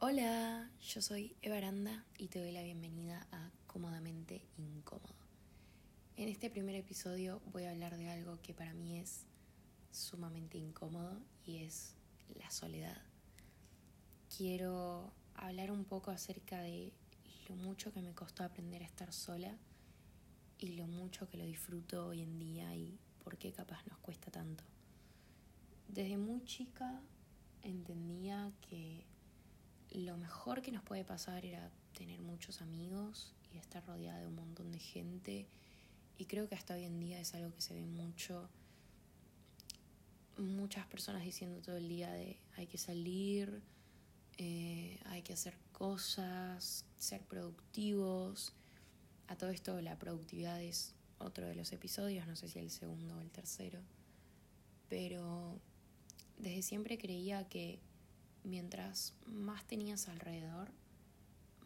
Hola, yo soy Eva Aranda y te doy la bienvenida a Cómodamente Incómodo. En este primer episodio voy a hablar de algo que para mí es sumamente incómodo y es la soledad. Quiero hablar un poco acerca de lo mucho que me costó aprender a estar sola y lo mucho que lo disfruto hoy en día y por qué capaz nos cuesta tanto. Desde muy chica entendía que lo mejor que nos puede pasar era tener muchos amigos y estar rodeada de un montón de gente. Y creo que hasta hoy en día es algo que se ve mucho. Muchas personas diciendo todo el día de hay que salir, eh, hay que hacer cosas, ser productivos. A todo esto la productividad es otro de los episodios, no sé si el segundo o el tercero. Pero desde siempre creía que mientras más tenías alrededor,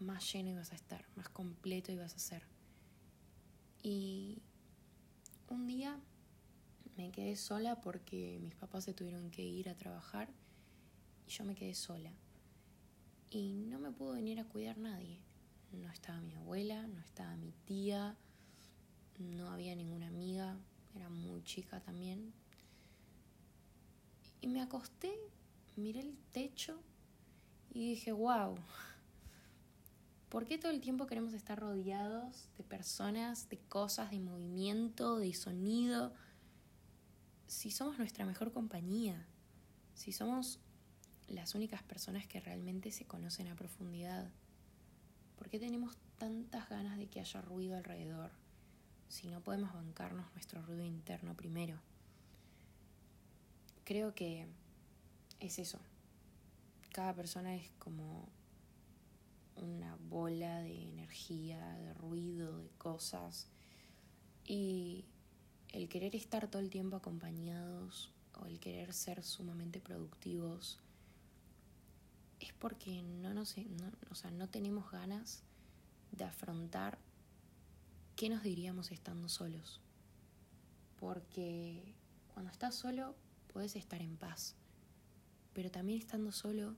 más lleno ibas a estar, más completo ibas a ser. Y un día me quedé sola porque mis papás se tuvieron que ir a trabajar y yo me quedé sola. Y no me pudo venir a cuidar nadie. No estaba mi abuela, no estaba mi tía, no había ninguna amiga, era muy chica también. Y me acosté miré el techo y dije, wow, ¿por qué todo el tiempo queremos estar rodeados de personas, de cosas, de movimiento, de sonido? Si somos nuestra mejor compañía, si somos las únicas personas que realmente se conocen a profundidad, ¿por qué tenemos tantas ganas de que haya ruido alrededor si no podemos bancarnos nuestro ruido interno primero? Creo que es eso. Cada persona es como una bola de energía, de ruido, de cosas. Y el querer estar todo el tiempo acompañados o el querer ser sumamente productivos es porque no, no, o sea, no tenemos ganas de afrontar qué nos diríamos estando solos. Porque cuando estás solo puedes estar en paz pero también estando solo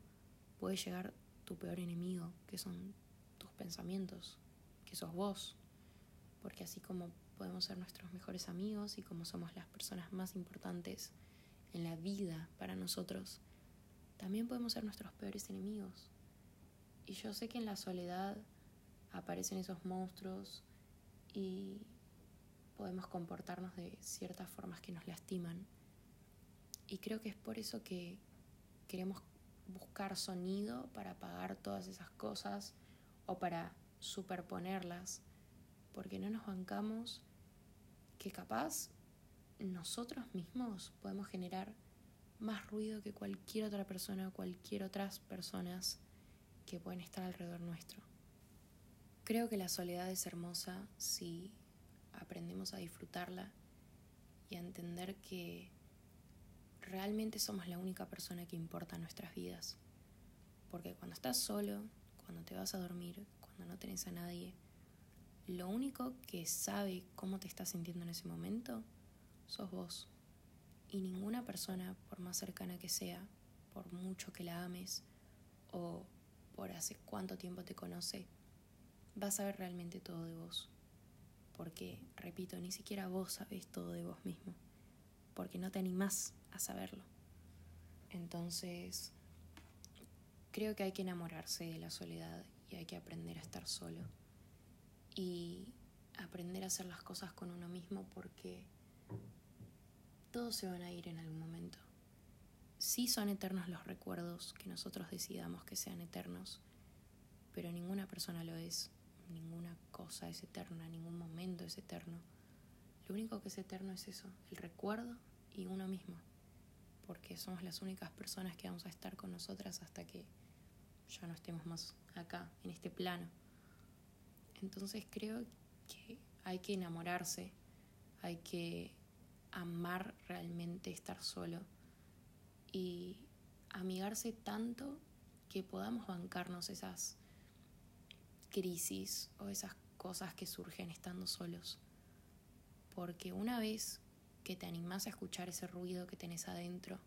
puede llegar tu peor enemigo, que son tus pensamientos, que sos vos. Porque así como podemos ser nuestros mejores amigos y como somos las personas más importantes en la vida para nosotros, también podemos ser nuestros peores enemigos. Y yo sé que en la soledad aparecen esos monstruos y podemos comportarnos de ciertas formas que nos lastiman. Y creo que es por eso que queremos buscar sonido para apagar todas esas cosas o para superponerlas, porque no nos bancamos que capaz nosotros mismos podemos generar más ruido que cualquier otra persona o cualquier otras personas que pueden estar alrededor nuestro. Creo que la soledad es hermosa si aprendemos a disfrutarla y a entender que realmente somos la única persona que importa en nuestras vidas. Porque cuando estás solo, cuando te vas a dormir, cuando no tenés a nadie, lo único que sabe cómo te estás sintiendo en ese momento sos vos. Y ninguna persona, por más cercana que sea, por mucho que la ames o por hace cuánto tiempo te conoce, va a saber realmente todo de vos. Porque, repito, ni siquiera vos sabés todo de vos mismo. Porque no te animás a saberlo. Entonces, creo que hay que enamorarse de la soledad y hay que aprender a estar solo. Y aprender a hacer las cosas con uno mismo porque todos se van a ir en algún momento. Sí son eternos los recuerdos que nosotros decidamos que sean eternos, pero ninguna persona lo es, ninguna cosa es eterna, ningún momento es eterno. Lo único que es eterno es eso, el recuerdo y uno mismo porque somos las únicas personas que vamos a estar con nosotras hasta que ya no estemos más acá, en este plano. Entonces creo que hay que enamorarse, hay que amar realmente estar solo y amigarse tanto que podamos bancarnos esas crisis o esas cosas que surgen estando solos. Porque una vez que te animás a escuchar ese ruido que tenés adentro.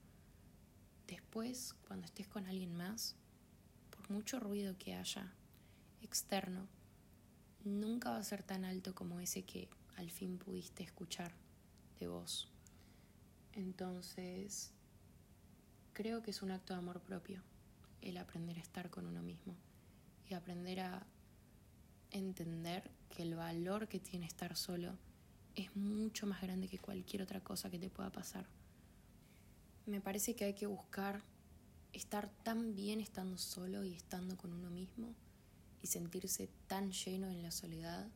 Después, cuando estés con alguien más, por mucho ruido que haya externo, nunca va a ser tan alto como ese que al fin pudiste escuchar de vos. Entonces, creo que es un acto de amor propio el aprender a estar con uno mismo y aprender a entender que el valor que tiene estar solo es mucho más grande que cualquier otra cosa que te pueda pasar. Me parece que hay que buscar estar tan bien estando solo y estando con uno mismo y sentirse tan lleno en la soledad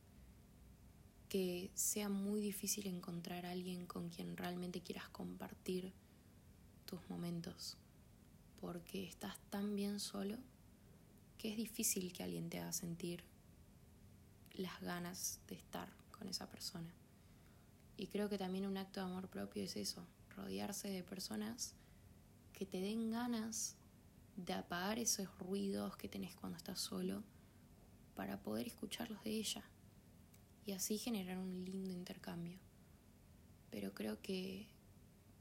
que sea muy difícil encontrar a alguien con quien realmente quieras compartir tus momentos, porque estás tan bien solo que es difícil que alguien te haga sentir las ganas de estar con esa persona. Y creo que también un acto de amor propio es eso, rodearse de personas que te den ganas de apagar esos ruidos que tenés cuando estás solo para poder escucharlos de ella y así generar un lindo intercambio. Pero creo que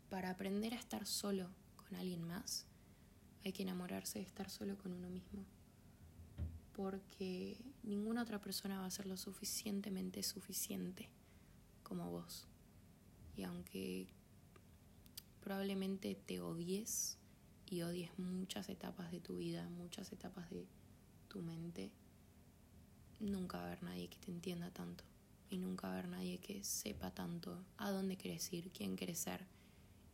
para aprender a estar solo con alguien más, hay que enamorarse de estar solo con uno mismo. Porque ninguna otra persona va a ser lo suficientemente suficiente como vos. Y aunque probablemente te odies y odies muchas etapas de tu vida, muchas etapas de tu mente, nunca va a haber nadie que te entienda tanto y nunca va a haber nadie que sepa tanto a dónde quieres ir, quién quieres ser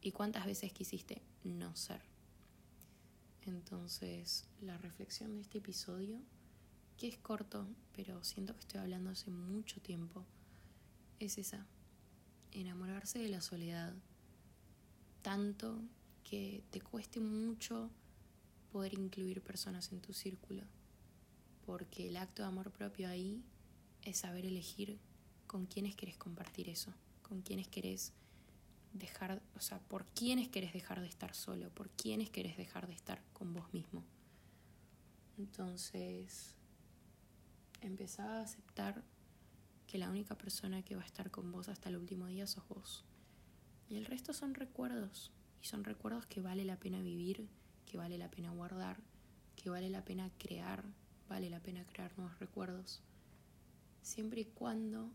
y cuántas veces quisiste no ser. Entonces, la reflexión de este episodio, que es corto, pero siento que estoy hablando hace mucho tiempo, es esa, enamorarse de la soledad, tanto que te cueste mucho poder incluir personas en tu círculo, porque el acto de amor propio ahí es saber elegir con quiénes querés compartir eso, con quiénes querés dejar, o sea, por quiénes querés dejar de estar solo, por quiénes querés dejar de estar con vos mismo. Entonces, empezá a aceptar que la única persona que va a estar con vos hasta el último día sos vos. Y el resto son recuerdos, y son recuerdos que vale la pena vivir, que vale la pena guardar, que vale la pena crear, vale la pena crear nuevos recuerdos, siempre y cuando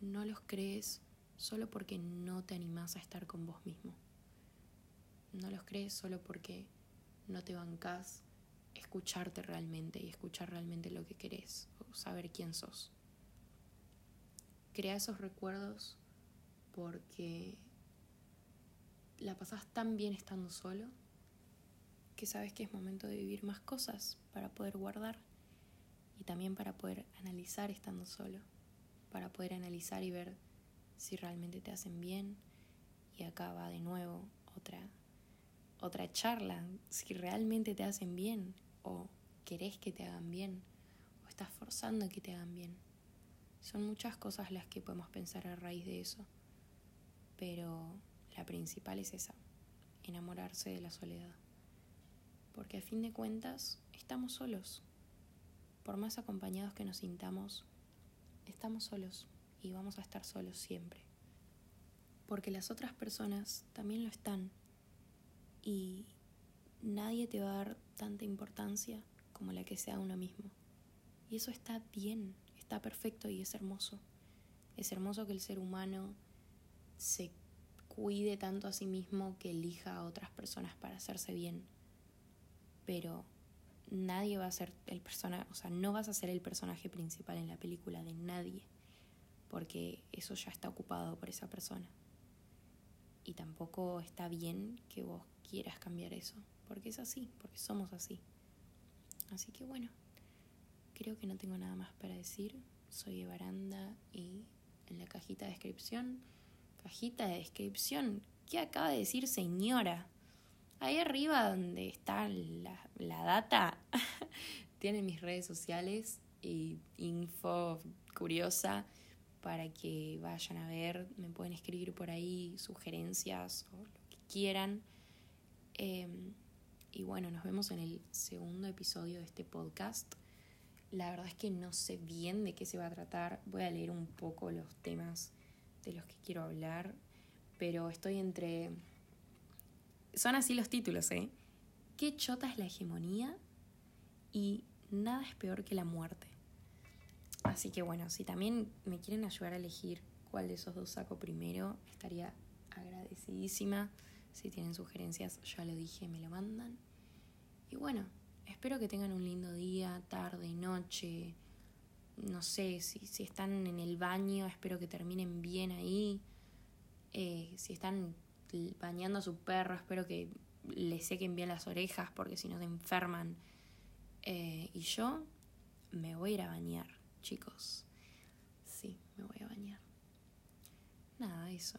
no los crees solo porque no te animás a estar con vos mismo. No los crees solo porque no te bancás escucharte realmente y escuchar realmente lo que querés o saber quién sos. Crea esos recuerdos porque la pasás tan bien estando solo que sabes que es momento de vivir más cosas para poder guardar y también para poder analizar estando solo, para poder analizar y ver si realmente te hacen bien. Y acá va de nuevo otra, otra charla, si realmente te hacen bien o querés que te hagan bien o estás forzando que te hagan bien. Son muchas cosas las que podemos pensar a raíz de eso, pero la principal es esa, enamorarse de la soledad. Porque a fin de cuentas estamos solos. Por más acompañados que nos sintamos, estamos solos y vamos a estar solos siempre. Porque las otras personas también lo están y nadie te va a dar tanta importancia como la que sea uno mismo. Y eso está bien, está perfecto y es hermoso. Es hermoso que el ser humano se cuide tanto a sí mismo que elija a otras personas para hacerse bien. Pero nadie va a ser el personaje, o sea, no vas a ser el personaje principal en la película de nadie porque eso ya está ocupado por esa persona. Y tampoco está bien que vos quieras cambiar eso, porque es así, porque somos así. Así que bueno, creo que no tengo nada más para decir. Soy Evaranda y en la cajita de descripción, cajita de descripción, ¿qué acaba de decir señora? Ahí arriba donde está la, la data, tiene mis redes sociales y info curiosa para que vayan a ver, me pueden escribir por ahí sugerencias o lo que quieran. Em, y bueno, nos vemos en el segundo episodio de este podcast. La verdad es que no sé bien de qué se va a tratar. Voy a leer un poco los temas de los que quiero hablar, pero estoy entre... Son así los títulos, ¿eh? ¿Qué chota es la hegemonía? y nada es peor que la muerte. Así que bueno, si también me quieren ayudar a elegir cuál de esos dos saco primero, estaría agradecidísima. Si tienen sugerencias, ya lo dije, me lo mandan. Y bueno, espero que tengan un lindo día, tarde, noche. No sé, si, si están en el baño, espero que terminen bien ahí. Eh, si están bañando a su perro, espero que le sequen bien las orejas porque si no se enferman. Eh, y yo me voy a ir a bañar, chicos. Sí, me voy a bañar. Nada, eso.